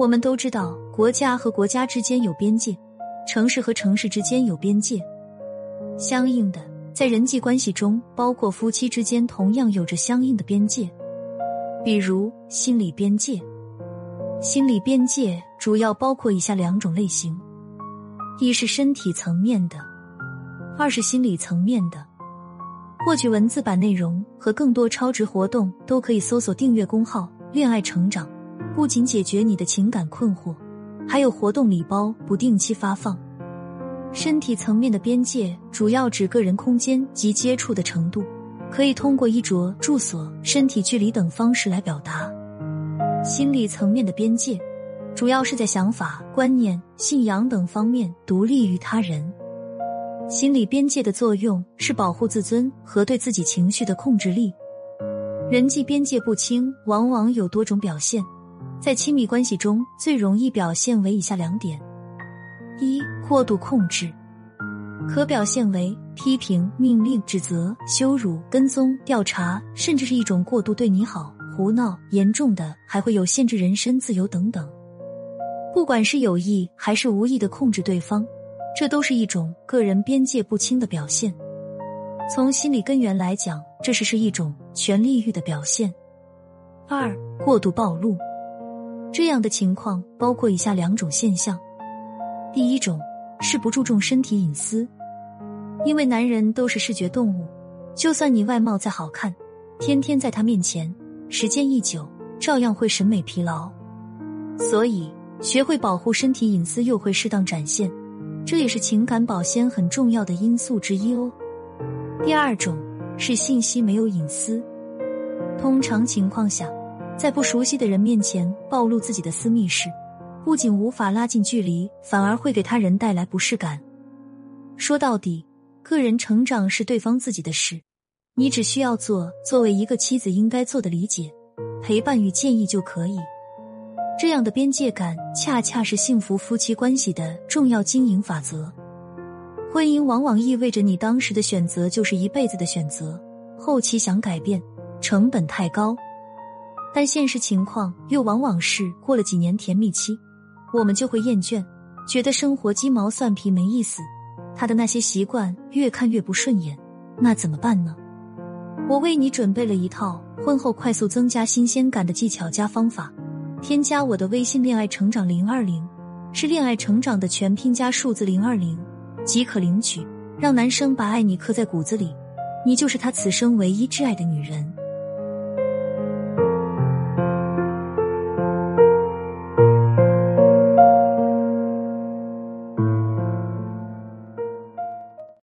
我们都知道，国家和国家之间有边界，城市和城市之间有边界。相应的，在人际关系中，包括夫妻之间，同样有着相应的边界。比如心理边界，心理边界主要包括以下两种类型：一是身体层面的，二是心理层面的。获取文字版内容和更多超值活动，都可以搜索订阅公号“恋爱成长”。不仅解决你的情感困惑，还有活动礼包不定期发放。身体层面的边界主要指个人空间及接触的程度。可以通过衣着、住所、身体距离等方式来表达。心理层面的边界，主要是在想法、观念、信仰等方面独立于他人。心理边界的作用是保护自尊和对自己情绪的控制力。人际边界不清，往往有多种表现，在亲密关系中最容易表现为以下两点：一、过度控制。可表现为批评、命令、指责、羞辱、跟踪、调查，甚至是一种过度对你好、胡闹；严重的还会有限制人身自由等等。不管是有意还是无意的控制对方，这都是一种个人边界不清的表现。从心理根源来讲，这是是一种权力欲的表现。二、过度暴露，这样的情况包括以下两种现象：第一种。是不注重身体隐私，因为男人都是视觉动物，就算你外貌再好看，天天在他面前，时间一久，照样会审美疲劳。所以，学会保护身体隐私，又会适当展现，这也是情感保鲜很重要的因素之一哦。第二种是信息没有隐私，通常情况下，在不熟悉的人面前暴露自己的私密事。不仅无法拉近距离，反而会给他人带来不适感。说到底，个人成长是对方自己的事，你只需要做作为一个妻子应该做的理解、陪伴与建议就可以。这样的边界感，恰恰是幸福夫妻关系的重要经营法则。婚姻往往意味着你当时的选择就是一辈子的选择，后期想改变，成本太高。但现实情况又往往是过了几年甜蜜期。我们就会厌倦，觉得生活鸡毛蒜皮没意思，他的那些习惯越看越不顺眼，那怎么办呢？我为你准备了一套婚后快速增加新鲜感的技巧加方法，添加我的微信“恋爱成长零二零”，是恋爱成长的全拼加数字零二零，即可领取，让男生把爱你刻在骨子里，你就是他此生唯一挚爱的女人。